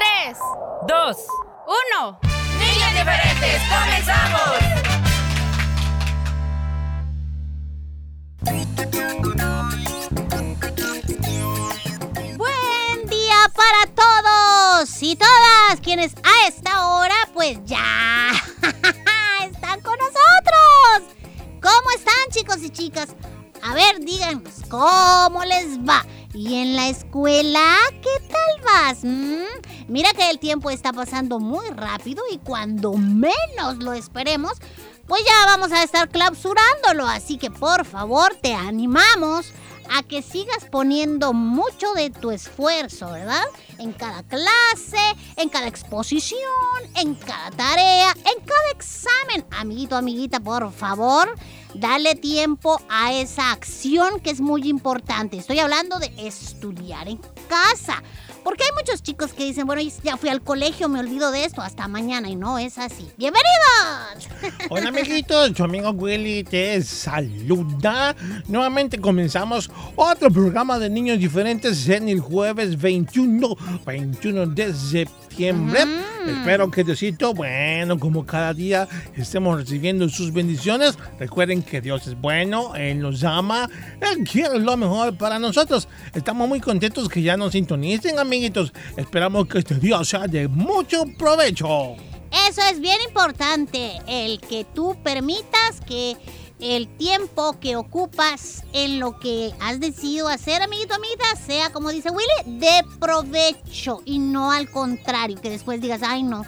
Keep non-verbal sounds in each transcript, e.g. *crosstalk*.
Tres, Dos. uno. Niños diferentes, comenzamos. Buen día para todos y todas quienes a esta hora pues ya *laughs* están con nosotros. ¿Cómo están chicos y chicas? A ver, díganos, ¿cómo les va? ¿Y en la escuela qué tal vas? ¿Mm? Mira que el tiempo está pasando muy rápido y cuando menos lo esperemos, pues ya vamos a estar clausurándolo. Así que por favor te animamos a que sigas poniendo mucho de tu esfuerzo, ¿verdad? En cada clase, en cada exposición, en cada tarea, en cada examen. Amiguito, amiguita, por favor, dale tiempo a esa acción que es muy importante. Estoy hablando de estudiar en casa. Porque hay muchos chicos que dicen, bueno, ya fui al colegio, me olvido de esto, hasta mañana. Y no es así. ¡Bienvenidos! *laughs* Hola amiguitos, tu amigo Willy te saluda. Nuevamente comenzamos otro programa de niños diferentes en el jueves 21, 21 de septiembre. Espero que Diosito, bueno, como cada día estemos recibiendo sus bendiciones. Recuerden que Dios es bueno, Él nos ama, Él quiere lo mejor para nosotros. Estamos muy contentos que ya nos sintonicen, amiguitos. Esperamos que este día sea de mucho provecho. Eso es bien importante, el que tú permitas que el tiempo que ocupas en lo que has decidido hacer, amiguito, amiguita, sea, como dice Willy, de provecho y no al contrario, que después digas, ay no,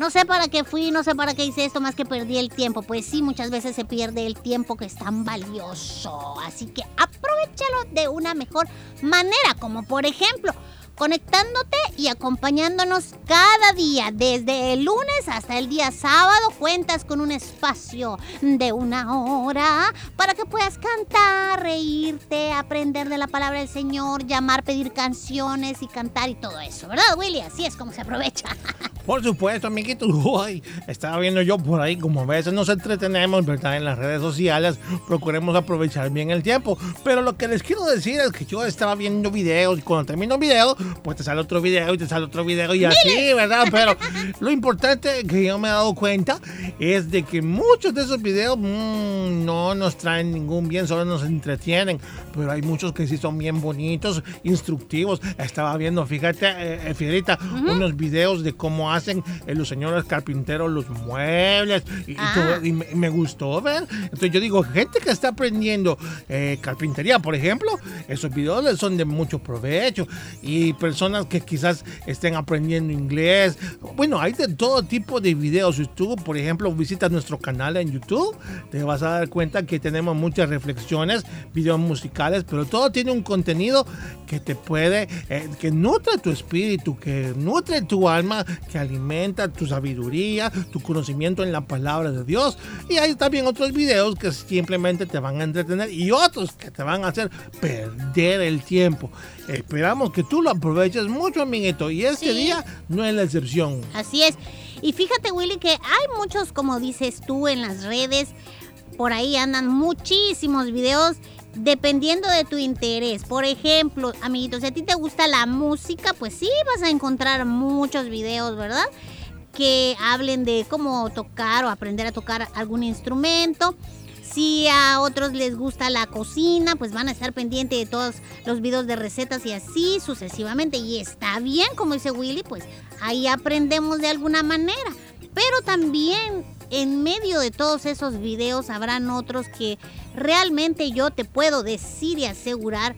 no sé para qué fui, no sé para qué hice esto, más que perdí el tiempo. Pues sí, muchas veces se pierde el tiempo que es tan valioso. Así que aprovechalo de una mejor manera, como por ejemplo conectándote y acompañándonos cada día, desde el lunes hasta el día sábado. Cuentas con un espacio de una hora para que puedas cantar, reírte, aprender de la palabra del Señor, llamar, pedir canciones y cantar y todo eso, ¿verdad, Willy? Así es como se aprovecha. *laughs* Por supuesto, amiguitos. Uy, estaba viendo yo por ahí como a veces nos entretenemos, ¿verdad? En las redes sociales. Procuremos aprovechar bien el tiempo. Pero lo que les quiero decir es que yo estaba viendo videos y cuando termino un video, pues te sale otro video y te sale otro video y así, ¿verdad? Pero lo importante que yo me he dado cuenta es de que muchos de esos videos mm, no nos traen ningún bien, solo nos entretienen. Pero hay muchos que sí son bien bonitos, instructivos. Estaba viendo, fíjate, eh, eh, Fiedraita, unos videos de cómo hacen eh, los señores carpinteros los muebles y, y Ah. todo, y me, y me gustó ver. Entonces yo digo, gente que está aprendiendo eh, carpintería, por ejemplo, esos videos son de mucho provecho. Y personas que quizás estén aprendiendo inglés. Bueno, hay de todo tipo de videos. Si tú, por ejemplo, visitas nuestro canal en YouTube, te vas a dar cuenta que tenemos muchas reflexiones, videos musicales, pero todo tiene un contenido que te puede, eh, que nutre tu espíritu, que nutre tu alma, que alimenta tu sabiduría, tu conocimiento en la palabra de Dios. Y hay también otros videos que simplemente te van a entretener y otros que te van a hacer perder el tiempo. Esperamos que tú lo aproveches mucho, amiguito, y este Sí. día no es la excepción. Así es. Y fíjate, Willy, que hay muchos, como dices tú, en las redes. Por ahí andan muchísimos videos dependiendo de tu interés. Por ejemplo, amiguitos, si a ti te gusta la música, pues sí, vas a encontrar muchos videos, ¿verdad? Que hablen de cómo tocar o aprender a tocar algún instrumento. Si a otros les gusta la cocina, pues van a estar pendientes de todos los videos de recetas y así sucesivamente. Y está bien, como dice Willy, pues ahí aprendemos de alguna manera. Pero también en medio de todos esos videos habrán otros que realmente yo te puedo decir y asegurar.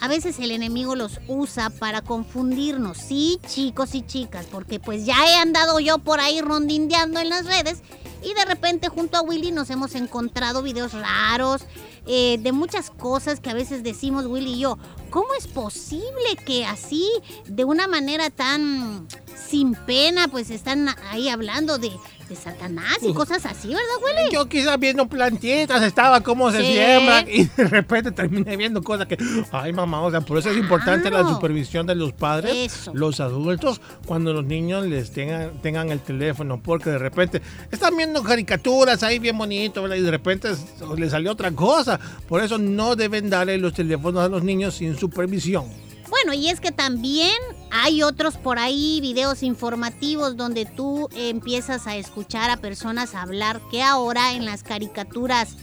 A veces el enemigo los usa para confundirnos, sí, chicos y chicas, porque pues ya he andado yo por ahí rondindeando en las redes y de repente junto a Willy nos hemos encontrado videos raros eh, de muchas cosas que a veces decimos Willy y yo, ¿cómo es posible que así, de una manera tan sin pena, pues están ahí hablando de, de Satanás y cosas así, ¿verdad, Willy? Yo quizás viendo plantitas, estaba cómo se Sí. siembran y de repente terminé viendo cosas que, ay mamá, o sea, por eso es importante la Claro. supervisión de los padres, Eso. los adultos, cuando los niños les tengan, tengan el teléfono, porque de repente están viendo caricaturas ahí bien bonito, ¿verdad? Y de repente les salió otra cosa. Por eso no deben darle los teléfonos a los niños sin supervisión. Bueno, y es que también hay otros por ahí videos informativos donde tú empiezas a escuchar a personas hablar que ahora en las caricaturas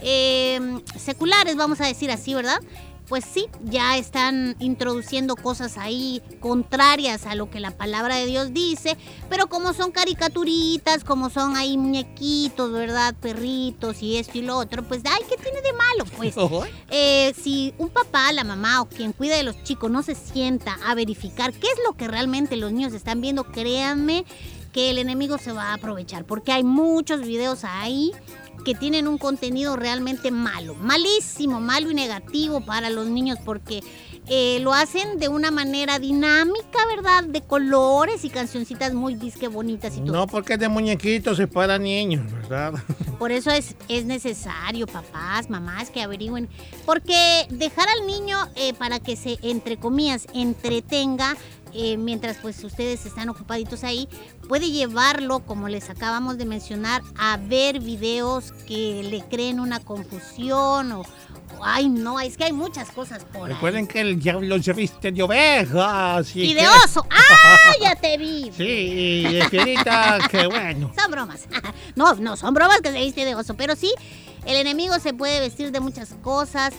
eh, seculares, vamos a decir así, ¿verdad? Pues sí, ya están introduciendo cosas ahí contrarias a lo que la palabra de Dios dice, pero como son caricaturitas, como son ahí muñequitos, ¿verdad? Perritos y esto y lo otro, pues, ay, ¿qué tiene de malo? Pues *laughs* eh, si un papá, la mamá o quien cuida de los chicos no se sienta a verificar qué es lo que realmente los niños están viendo, créanme que el enemigo se va a aprovechar, porque hay muchos videos ahí que tienen un contenido realmente malo, malísimo, malo y negativo para los niños, porque eh, lo hacen de una manera dinámica, ¿verdad? De colores y cancioncitas muy disque bonitas y todo. No porque es de muñequitos es para niños, ¿verdad? *laughs* Por eso es, es necesario, papás, mamás, que averigüen. Porque dejar al niño eh, para que se, entre comillas, entretenga, eh, mientras pues ustedes están ocupaditos ahí, puede llevarlo, como les acabamos de mencionar, a ver videos que le creen una confusión o... Ay, no, es que hay muchas cosas por ahí. Recuerden que el diablo se viste de oveja. así Y de que- oso. *laughs* ¡Ah, ya te vi! Sí, Espirita, *laughs* qué bueno. Son bromas. *laughs* No, no, son bromas que se viste de oso. Pero sí, el enemigo se puede vestir de muchas cosas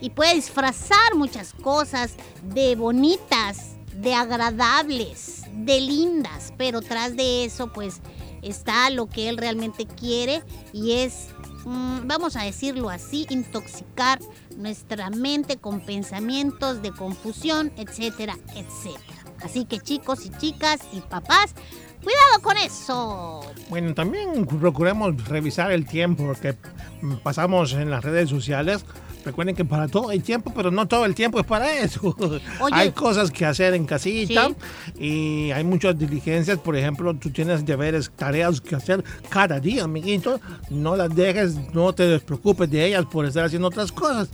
y puede disfrazar muchas cosas de bonitas, de agradables, de lindas. Pero tras de eso, pues está lo que él realmente quiere y es, mm, vamos a decirlo así, intoxicar nuestra mente con pensamientos de confusión, etcétera, etcétera. Así que chicos y chicas y papás, cuidado con eso. Bueno, también procuremos revisar el tiempo que pasamos en las redes sociales. Recuerden que para todo hay tiempo, pero no todo el tiempo es para eso. *laughs* Oye. hay cosas que hacer en casita Sí. y hay muchas diligencias. Por ejemplo, tú tienes deberes, tareas que hacer cada día, amiguito. No las dejes, no te despreocupes de ellas por estar haciendo otras cosas.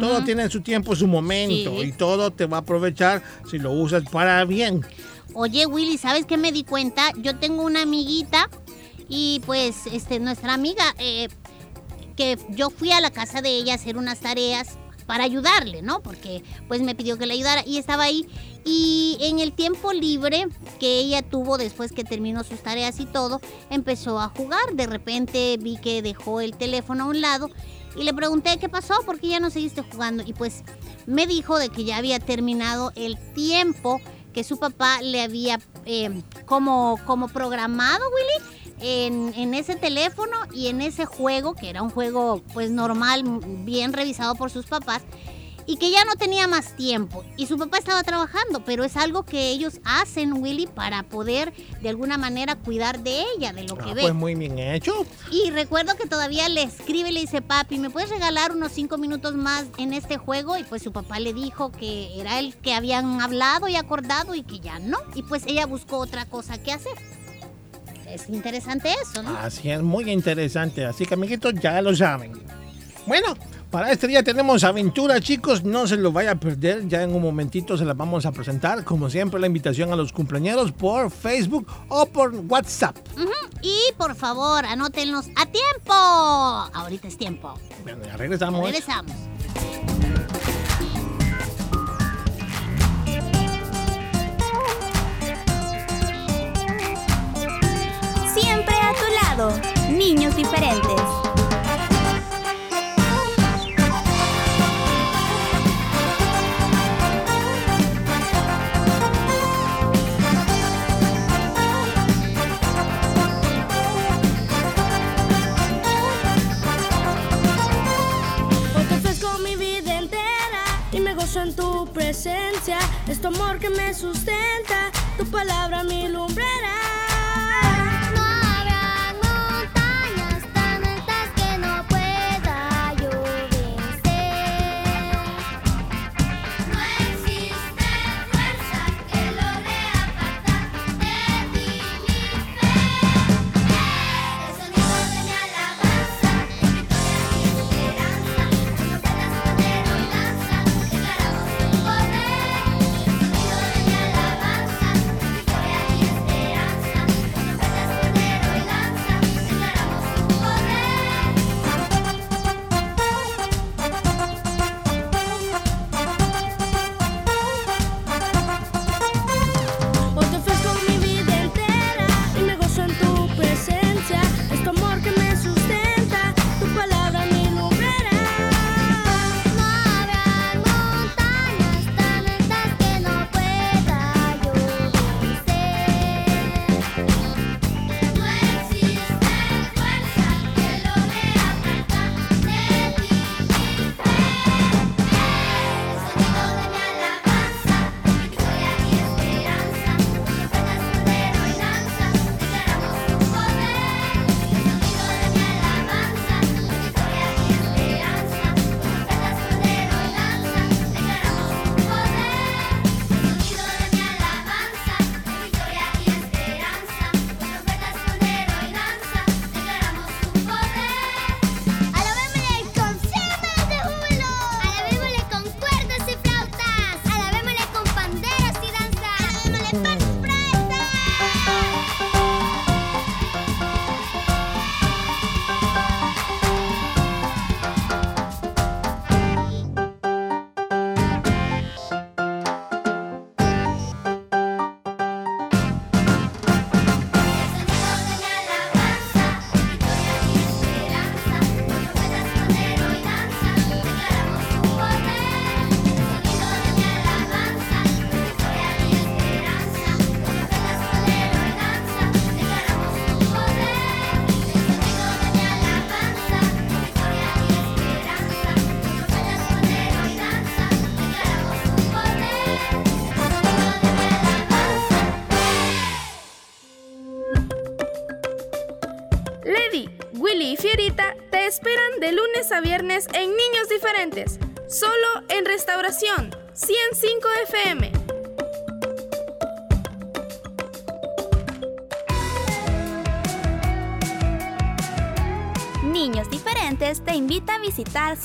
Todo tiene su tiempo, su momento Sí. y todo te va a aprovechar si lo usas para bien. Oye, Willy, ¿sabes qué me di cuenta? Yo tengo una amiguita y pues este nuestra amiga eh, que yo fui a la casa de ella a hacer unas tareas para ayudarle, ¿no? Porque pues me pidió que le ayudara y estaba ahí y en el tiempo libre que ella tuvo después que terminó sus tareas y todo, empezó a jugar. De repente vi que dejó el teléfono a un lado y le pregunté qué pasó, por qué ya no seguiste jugando y pues me dijo de que ya había terminado el tiempo que su papá le había eh, como, como programado, Willy, en, en ese teléfono y en ese juego, que era un juego pues normal, bien revisado por sus papás, y que ya no tenía más tiempo. Y su papá estaba trabajando, pero es algo que ellos hacen, Willy, para poder de alguna manera cuidar de ella, de lo que Ah, ve. pues muy bien hecho. Y recuerdo que todavía le escribe y le dice, papi, ¿me puedes regalar unos cinco minutos más en este juego? Y pues su papá le dijo que era el que habían hablado y acordado y que ya no. Y pues ella buscó otra cosa que hacer. Es interesante eso, ¿no? Así es, muy interesante. Así que, amiguitos, ya lo saben. Bueno, para este día tenemos aventura, chicos. No se lo vaya a perder. Ya en un momentito se las vamos a presentar. Como siempre, la invitación a los cumpleaños por Facebook o por WhatsApp. Y por favor, anótenlos a tiempo. Ahorita es tiempo. Bueno, ya regresamos. Regresamos. Tu lado. Niños diferentes. En tu presencia. Es tu amor que me sustenta, tu palabra mi lumbrera.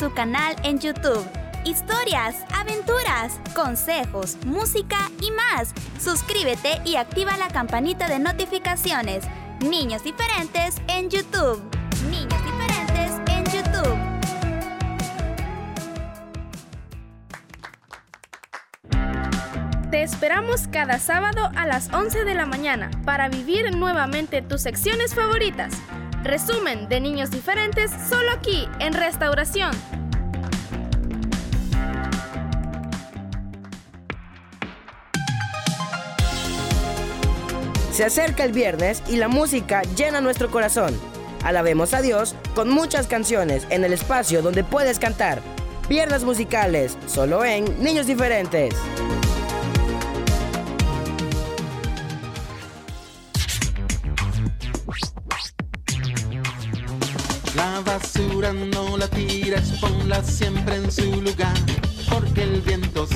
Su canal en YouTube. Historias, aventuras, consejos, música y más. Suscríbete y activa la campanita de notificaciones. Niños Diferentes en YouTube. Niños Diferentes en YouTube. Te esperamos cada sábado a las 11 de la mañana para vivir nuevamente tus secciones favoritas. Resumen de Niños Diferentes solo aquí en Restauración. Se acerca el viernes y la música llena nuestro corazón. Alabemos a Dios con muchas canciones en el espacio donde puedes cantar. Viernes musicales, solo en Niños Diferentes. La basura no la tires, ponla siempre en su lugar.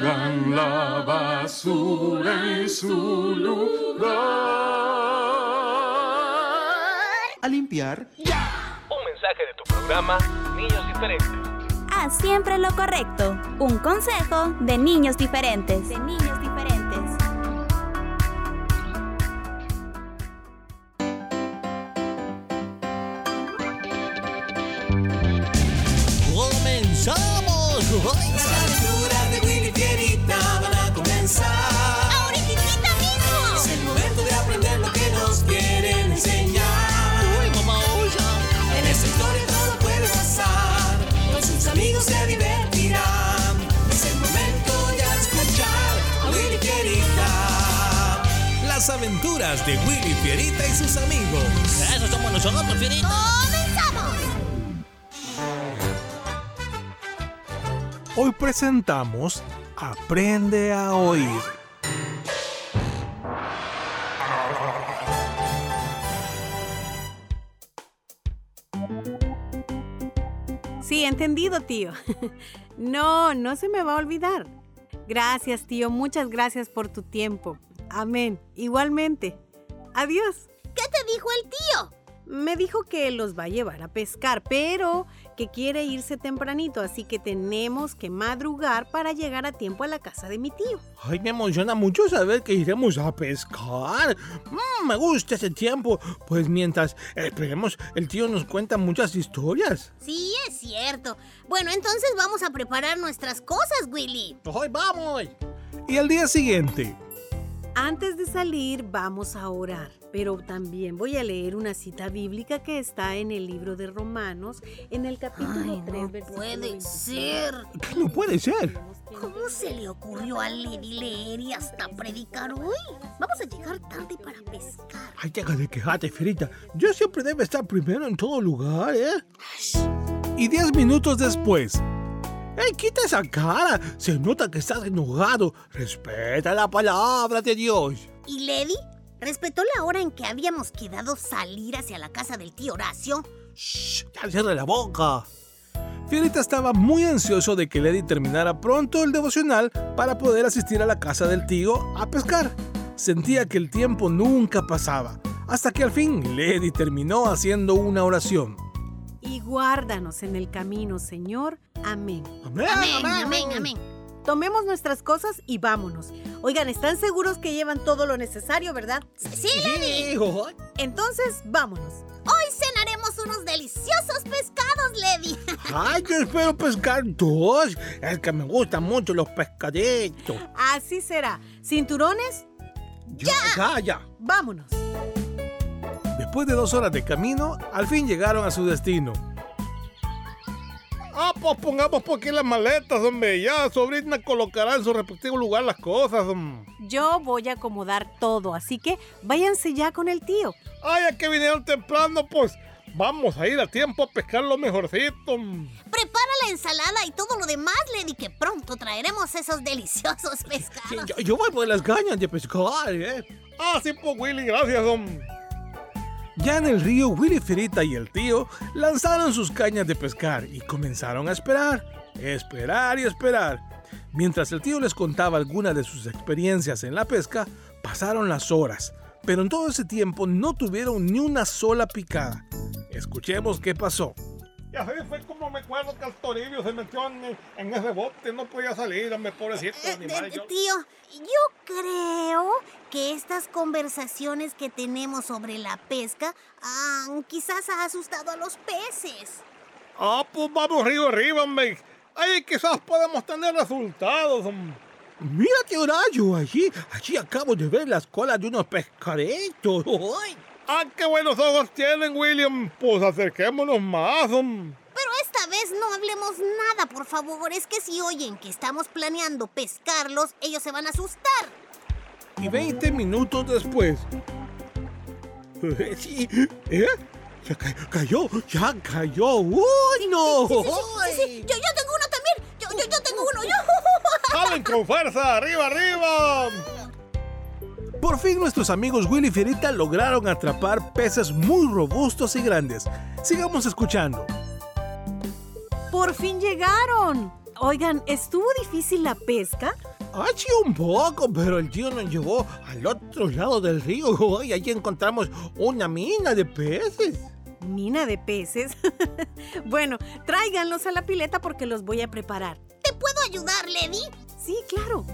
Pongan la basura en su lugar. A limpiar. Un mensaje de tu programa Niños Diferentes. Haz siempre lo correcto. Un consejo de niños diferentes. De niños diferentes. Aventuras de Willy Fierita y sus amigos. ¡Eso somos nosotros, Fierita! ¡Comenzamos! Hoy presentamos Aprende a oír. Sí, entendido, tío. *laughs* No, no se me va a olvidar. Gracias, tío. Muchas gracias por tu tiempo. Amén. Igualmente. Adiós. ¿Qué te dijo el tío? Me dijo que los va a llevar a pescar, pero que quiere irse tempranito, así que tenemos que madrugar para llegar a tiempo a la casa de mi tío. Ay, me emociona mucho saber que iremos a pescar. Mm, me gusta ese tiempo. Pues mientras esperemos, el tío nos cuenta muchas historias. Sí, es cierto. Bueno, entonces vamos a preparar nuestras cosas, Willy. ¡Ay, vamos! Y al día siguiente, Antes de salir vamos a orar, pero también voy a leer una cita bíblica que está en el libro de Romanos, en el capítulo Ay, 3, no versículo puede 21. ser. ¿Qué no puede ser? ¿Cómo se le ocurrió a Lady leer y hasta predicar hoy? Vamos a llegar tarde para pescar. Ay, deja de quejarte, Ferita. Yo siempre debe estar primero en todo lugar, ¿eh? y diez minutos después, ¡Ey, quita esa cara! Se nota que estás enojado. Respeta la palabra de Dios. ¿Y Lady? ¿Respetó la hora en que habíamos quedado salir hacia la casa del tío Horacio? ¡Shh! ¡Ya cierra la boca! Fierita estaba muy ansioso de que Lady terminara pronto el devocional para poder asistir a la casa del tío a pescar. Sentía que el tiempo nunca pasaba, hasta que al fin Lady terminó haciendo una oración. Y guárdanos en el camino, Señor. Amén. ¡Amén! Amén, amén, amén. Tomemos nuestras cosas y vámonos. Oigan, ¿están seguros que llevan todo lo necesario, verdad? Sí. Hijo, Entonces, vámonos. Hoy cenaremos unos deliciosos pescados, Lady. *laughs* ¡Ay, yo espero pescar dos! Es que me gustan mucho los pescaditos. Así será. ¿Cinturones? ¡Ya! ¡Ya, ya! Vámonos. Después de dos horas de camino, al fin llegaron a su destino. Ah, pues pongamos por aquí las maletas, hombre. Ya, sobrina colocará en su respectivo lugar las cosas, hombre. Yo voy a acomodar todo, así que váyanse ya con el tío. Ay, ya que vinieron temprano, pues vamos a ir a tiempo a pescar lo mejorcito. Prepara la ensalada y todo lo demás, Lady, que pronto traeremos esos deliciosos Sí, pescados. yo, yo voy por las cañas de pescar, ¿eh? Ah, sí, pues Willy, gracias, hombre. Ya en el río, Willy Ferita y el tío lanzaron sus cañas de pescar y comenzaron a esperar, esperar y esperar. Mientras el tío les contaba algunas de sus experiencias en la pesca, pasaron las horas, pero en todo ese tiempo no tuvieron ni una sola picada. Escuchemos qué pasó. Fue me acuerdo que el Toribio se metió en, en ese bote, no podía salir, hombre, pobrecito Eh, animal. eh, yo- tío, yo creo que estas conversaciones que tenemos sobre la pesca ah, quizás ha asustado a los peces. Ah, pues vamos río arriba, hombre. Ahí quizás podemos tener resultados, hombre. Mira, tío Rayo, allí, allí acabo de ver las colas de unos pescaditos. ¡Ay! ¡Ah, qué buenos ojos tienen, William! Pues acerquémonos más, hombre. Esta vez no hablemos nada, por favor. Es que si oyen que estamos planeando pescarlos, ellos se van a asustar. Y 20 minutos después, *laughs* Sí, ¿eh? Ya ca- cayó, ya cayó. ¡Uy, no! Sí. Yo, yo tengo uno también. Yo, yo, yo tengo uno. Yo. *laughs* ¡Salen con fuerza! ¡Arriba, arriba! por fin nuestros amigos Willy y Fierita lograron atrapar peces muy robustos y grandes. Sigamos escuchando. Por fin llegaron. Oigan, ¿estuvo difícil la pesca? Ah, sí, un poco, pero el tío nos llevó al otro lado del río *laughs* y allí encontramos una mina de peces. ¿Mina de peces? *laughs* bueno, tráiganlos a la pileta porque los voy a preparar. ¿Te puedo ayudar, Lady? Sí, claro.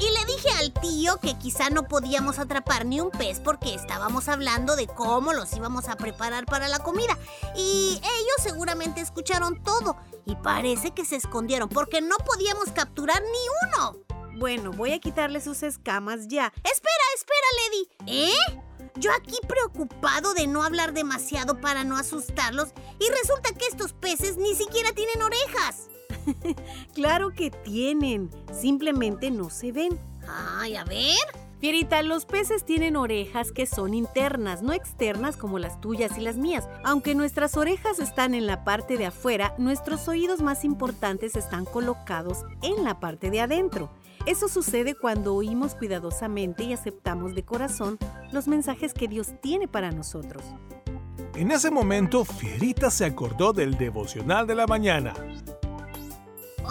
Y le dije al tío que quizá no podíamos atrapar ni un pez porque estábamos hablando de cómo los íbamos a preparar para la comida. Y ellos seguramente escucharon todo y parece que se escondieron porque no podíamos capturar ni uno. Bueno, voy a quitarle sus escamas ya. Espera, espera, Lady. ¿Eh? Yo aquí preocupado de no hablar demasiado para no asustarlos y resulta que estos peces ni siquiera tienen orejas. *laughs* claro que tienen, simplemente no se ven. Ay, a ver. Fierita, los peces tienen orejas que son internas, no externas como las tuyas y las mías. Aunque nuestras orejas están en la parte de afuera, nuestros oídos más importantes están colocados en la parte de adentro. Eso sucede cuando oímos cuidadosamente y aceptamos de corazón los mensajes que Dios tiene para nosotros. En ese momento, Fierita se acordó del devocional de la mañana.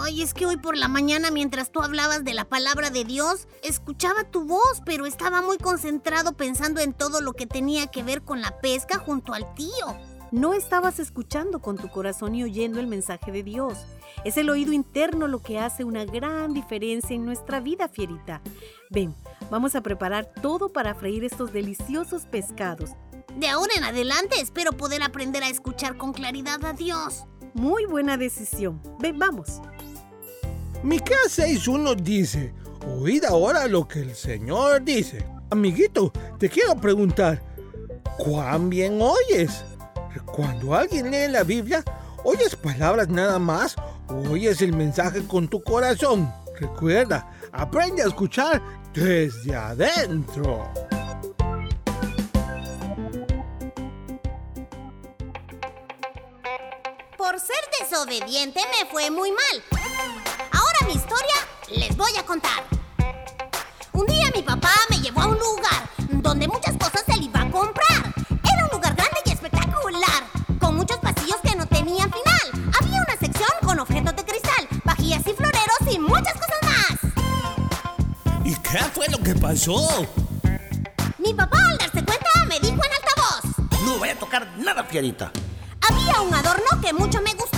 Ay, es que hoy por la mañana mientras tú hablabas de la palabra de Dios, escuchaba tu voz, pero estaba muy concentrado pensando en todo lo que tenía que ver con la pesca junto al tío. No estabas escuchando con tu corazón y oyendo el mensaje de Dios. Es el oído interno lo que hace una gran diferencia en nuestra vida, Fierita. Ven, vamos a preparar todo para freír estos deliciosos pescados. De ahora en adelante espero poder aprender a escuchar con claridad a Dios. Muy buena decisión. Ven, vamos. Miqueas 6.1 dice, oíd ahora lo que el Señor dice. Amiguito, te quiero preguntar, ¿cuán bien oyes? Cuando alguien lee la Biblia, ¿oyes palabras nada más o oyes el mensaje con tu corazón? Recuerda, aprende a escuchar desde adentro. Por ser desobediente me fue muy mal. Ahora mi historia les voy a contar. Un día mi papá me llevó a un lugar donde muchas cosas él iba a comprar. Era un lugar grande y espectacular, con muchos pasillos que no tenían final. Había una sección con objetos de cristal, vajillas y floreros y muchas cosas más. ¿Y qué fue lo que pasó? Mi papá al darse cuenta me dijo en altavoz. No voy a tocar nada, Fierita. Había un adorno que mucho me gustó.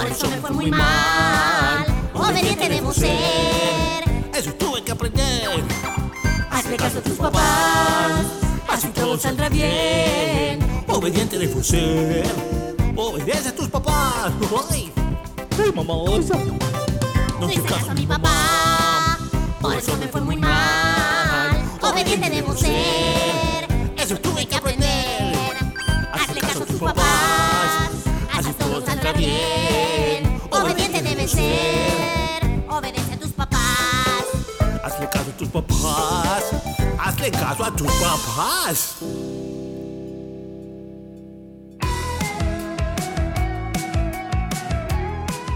Por eso me fue muy mal. Obediente debo ser. Eso tuve que aprender. Hazle caso a tus papás. Así todo saldrá bien. Obediente debo ser. Obedece a tus papás. Ay, ay mamá. No hice caso a mi papá. Por eso me fue muy mal. Obediente debo ser. Eso tuve que aprender. Hazle caso a tus papás. Así todo saldrá bien. Ser. Obedece a tus papás. Hazle caso a tus papás. Hazle caso a tus papás.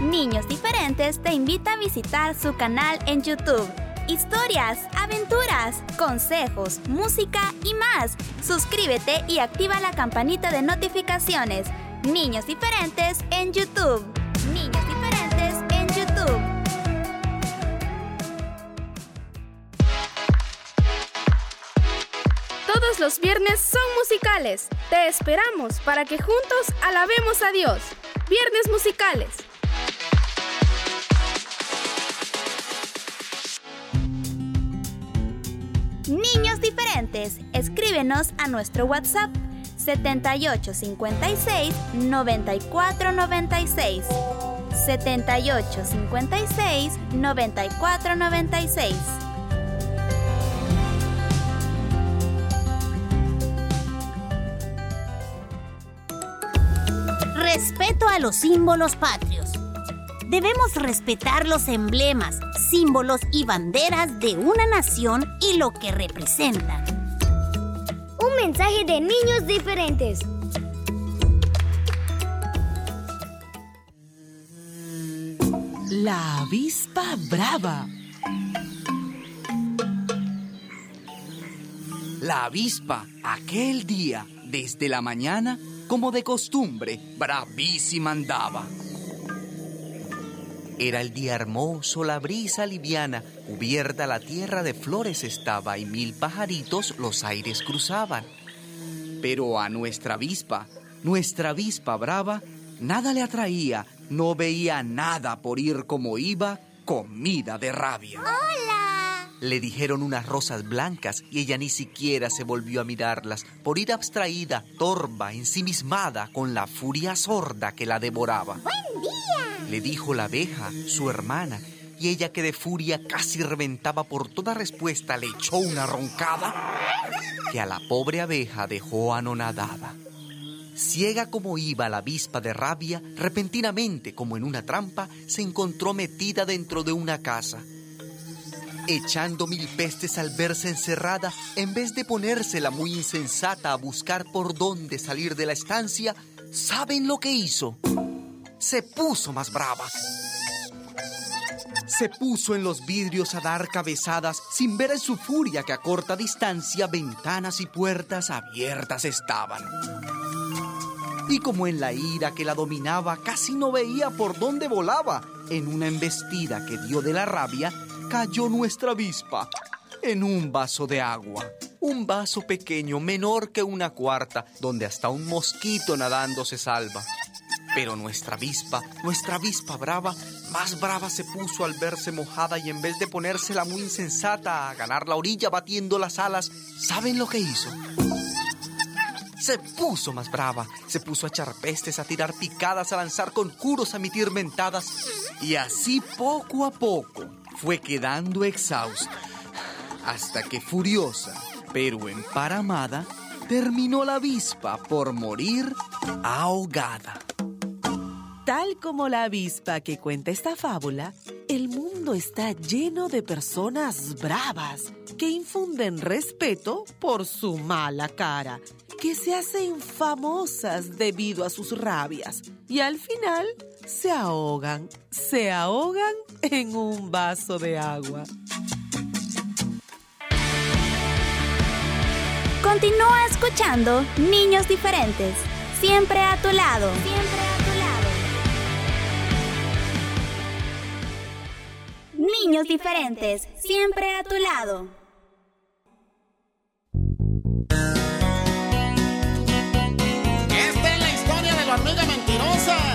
Niños Diferentes te invita a visitar su canal en YouTube. Historias, aventuras, consejos, música y más. Suscríbete y activa la campanita de notificaciones. Niños Diferentes en YouTube. Niños Los viernes son musicales. Te esperamos para que juntos alabemos a Dios. Viernes musicales. Niños diferentes, escríbenos a nuestro WhatsApp 7856 9496. 7856 9496. Respeto a los símbolos patrios. Debemos respetar los emblemas, símbolos y banderas de una nación y lo que representan. Un mensaje de niños diferentes. La avispa brava. La avispa, aquel día, desde la mañana, como de costumbre, bravísima andaba. Era el día hermoso, la brisa liviana, cubierta la tierra de flores estaba y mil pajaritos los aires cruzaban. Pero a nuestra avispa, nuestra avispa brava, nada le atraía, no veía nada por ir como iba, comida de rabia. ¡Hola! Le dijeron unas rosas blancas y ella ni siquiera se volvió a mirarlas por ir abstraída, torva, ensimismada con la furia sorda que la devoraba. ¡Buen día! Le dijo la abeja, su hermana, y ella que de furia casi reventaba por toda respuesta le echó una roncada que a la pobre abeja dejó anonadada. Ciega como iba la avispa de rabia, repentinamente, como en una trampa, se encontró metida dentro de una casa. Echando mil pestes al verse encerrada, en vez de ponérsela muy insensata a buscar por dónde salir de la estancia, ¿saben lo que hizo? Se puso más brava. Se puso en los vidrios a dar cabezadas sin ver en su furia que a corta distancia ventanas y puertas abiertas estaban. Y como en la ira que la dominaba casi no veía por dónde volaba, en una embestida que dio de la rabia, cayó nuestra avispa en un vaso de agua. Un vaso pequeño, menor que una cuarta, donde hasta un mosquito nadando se salva. Pero nuestra avispa, nuestra avispa brava, más brava se puso al verse mojada y en vez de ponérsela muy insensata a ganar la orilla batiendo las alas, ¿saben lo que hizo? Se puso más brava, se puso a echar pestes, a tirar picadas, a lanzar conjuros, a emitir mentadas. Y así poco a poco fue quedando exhausta. Hasta que furiosa, pero emparamada, terminó la avispa por morir ahogada. Tal como la avispa que cuenta esta fábula, el mundo está lleno de personas bravas que infunden respeto por su mala cara, que se hacen famosas debido a sus rabias y al final se ahogan, se ahogan en un vaso de agua. Continúa escuchando Niños Diferentes, siempre a tu lado. Siempre a tu lado. Niños Diferentes, siempre a tu lado. Esta es la historia de la hormiga mentirosa.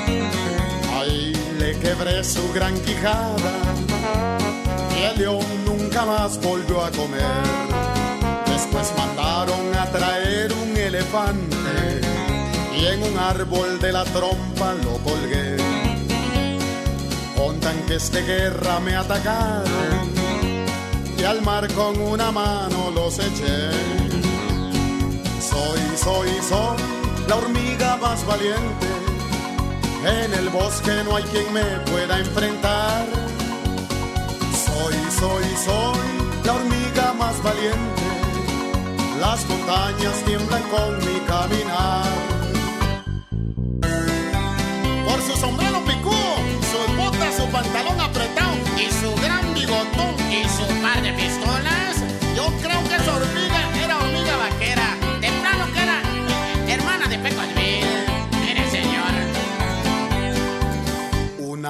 Ahí le quebré su gran quijada y el león nunca más volvió a comer. Después mandaron a traer un elefante y en un árbol de la trompa lo colgué. Con tanques de guerra me atacaron y al mar con una mano los eché. Soy, soy, soy la hormiga más valiente. En el bosque no hay quien me pueda enfrentar. Soy, soy, soy la hormiga más valiente. Las montañas tiemblan con mi caminar.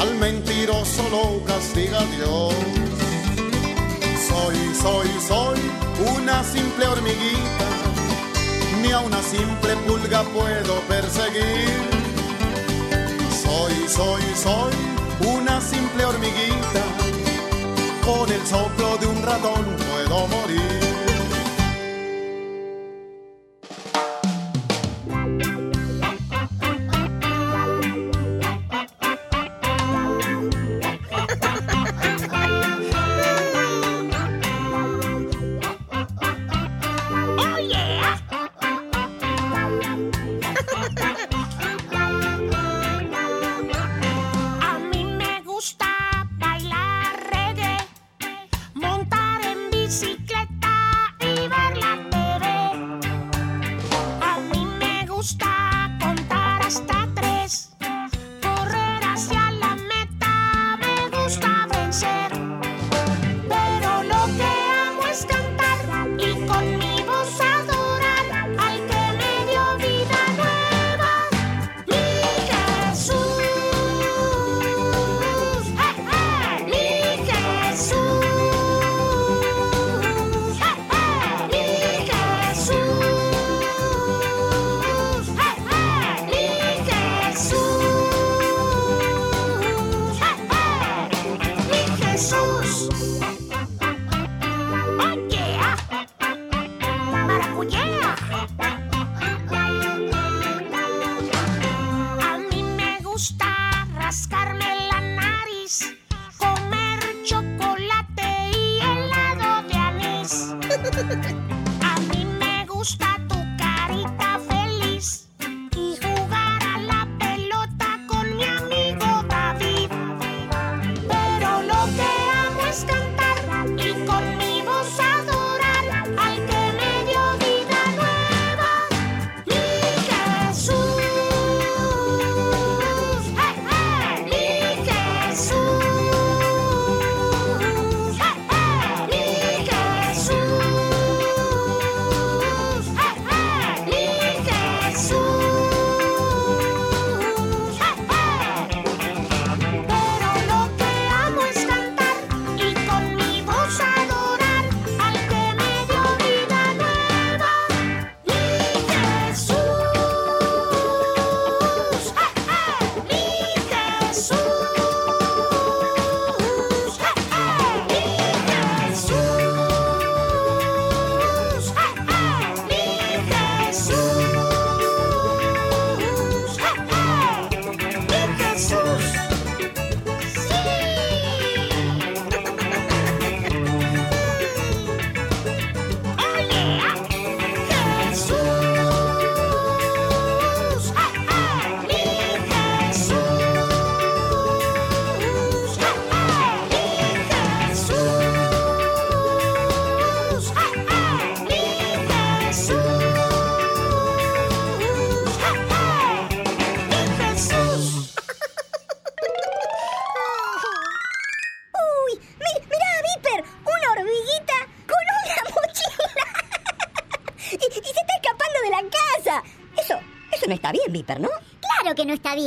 Al mentiroso lo castiga Dios. Soy, soy, soy una simple hormiguita. Ni a una simple pulga puedo perseguir. Soy, soy, soy una simple hormiguita. Con el soplo de un ratón puedo morir.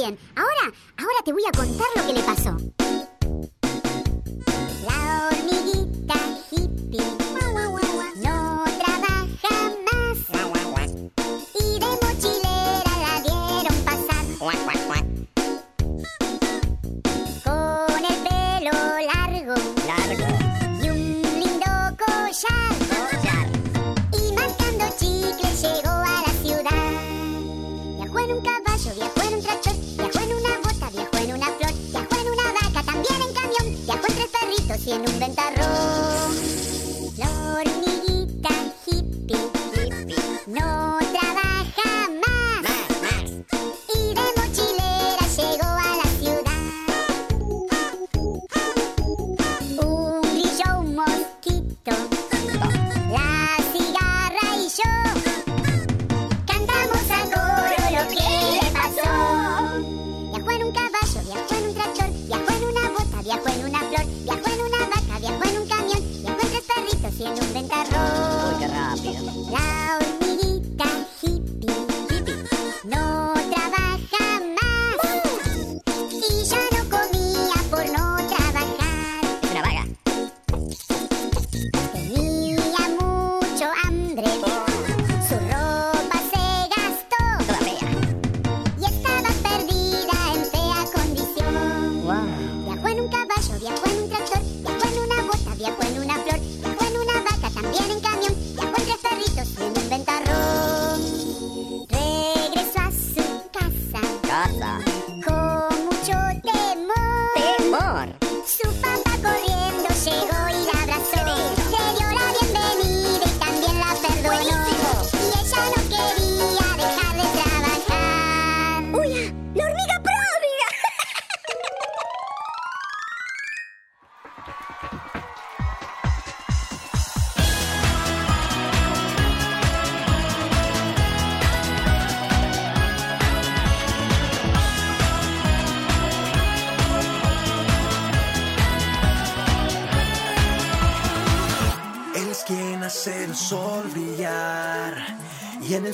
Indian. I'll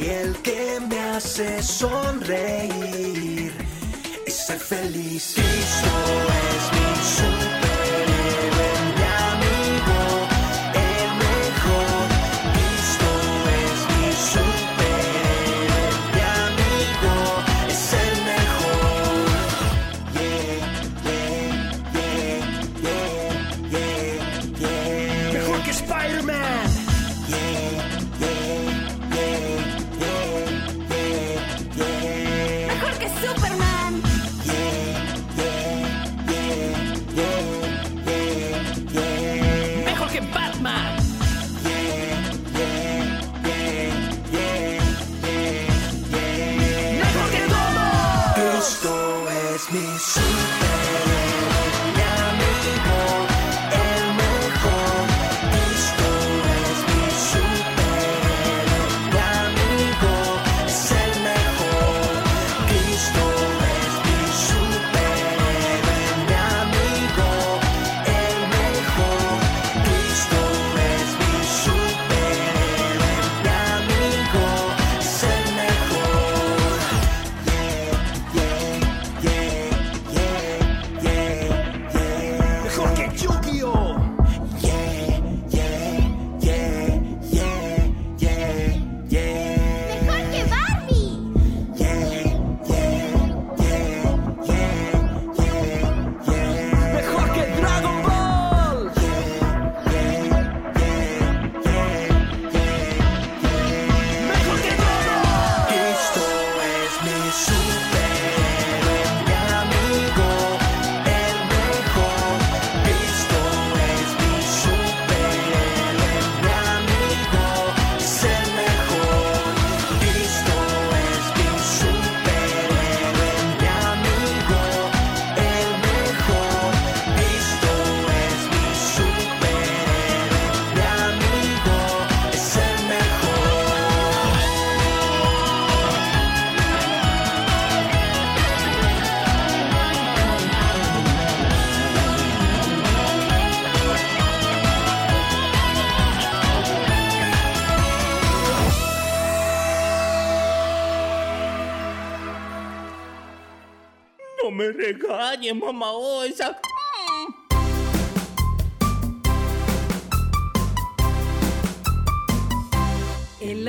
y el que me hace sonreír y ser feliz. Cristo es mi sueño.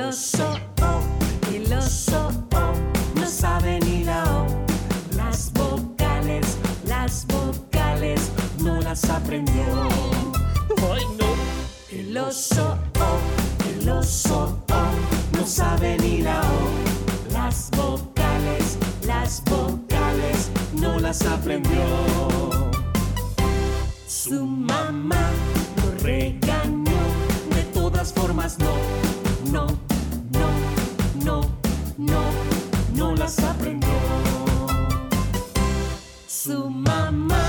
El oso, oh, el oso, oh, no sabe ni la O. Las vocales, las vocales, no las aprendió. Ay, no. El oso, oh, el oso, oh, no sabe ni la O. Las vocales, las vocales, no las aprendió. Su mamá lo regañó, de todas formas no, no, no, no, no las aprendió. Su mamá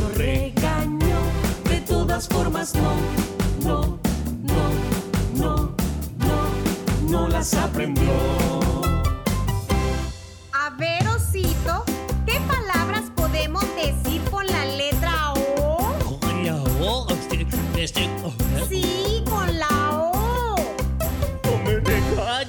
lo regañó, de todas formas no, no, no, no, no, no las aprendió. A ver, osito, ¿qué palabras podemos decir con la letra O? Con la O, este, este,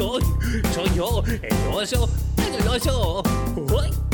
Inteligente soy! Soy yo, el oso, el oso.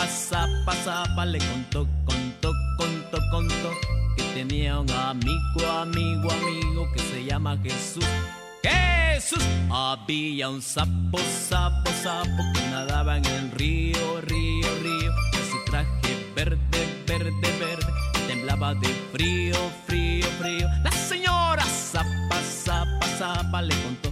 Zapa, zapa le contó, contó, contó, contó que tenía un amigo, amigo, amigo que se llama Jesús. Jesús, había un sapo, sapo, sapo que nadaba en el río, río, río, con su traje verde, verde, verde, temblaba de frío, frío, frío. La señora zapa, zapa, zapa le contó,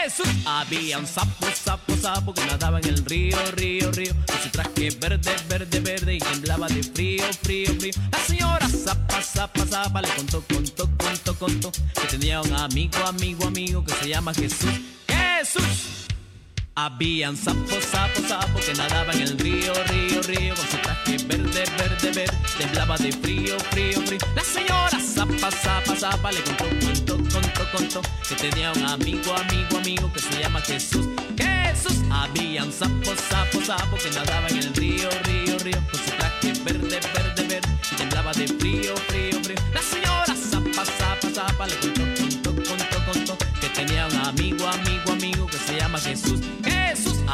Jesús. Había un sapo, sapo, sapo que nadaba en el río, río, río, con su traje verde, verde, verde y temblaba de frío, frío, frío. La señora zapa, zapa, zapa le contó, contó, contó, contó que tenía un amigo, amigo, amigo que se llama Jesús. Jesús. Habían sapo, sapo, sapo que nadaba en el río, río, río, con su traje verde, verde, verde, temblaba de frío, frío, frío. La señora zapa, zapa, zapa le contó, contó, contó, contó que tenía un amigo, amigo, amigo que se llama Jesús. Jesús. Habían sapo, sapo, sapo que nadaba en el río, río, río, con su traje verde, verde, verde, temblaba de frío, frío, frío. La señora zapa, zapa, zapa le contó, contó, contó, contó que tenía un amigo, amigo, amigo que se llama Jesús.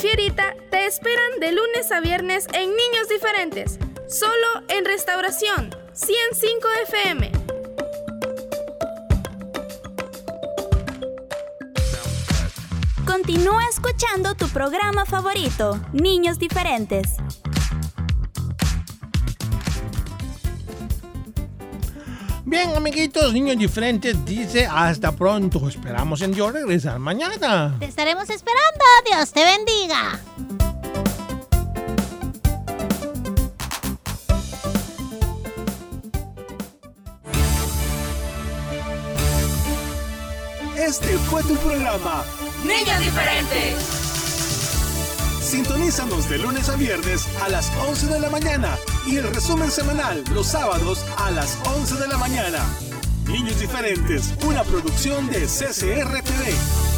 Fierita te esperan de lunes a viernes en Niños Diferentes, solo en Restauración 105 FM. Continúa escuchando tu programa favorito, Niños Diferentes. Bien, amiguitos, niños diferentes, dice hasta pronto. Esperamos en Dios regresar mañana. Te estaremos esperando. Dios te bendiga. Este fue tu programa. Niños diferentes. Sintonízanos de lunes a viernes a las 11 de la mañana y el resumen semanal los sábados a las 11 de la mañana. Niños diferentes, una producción de CCR TV.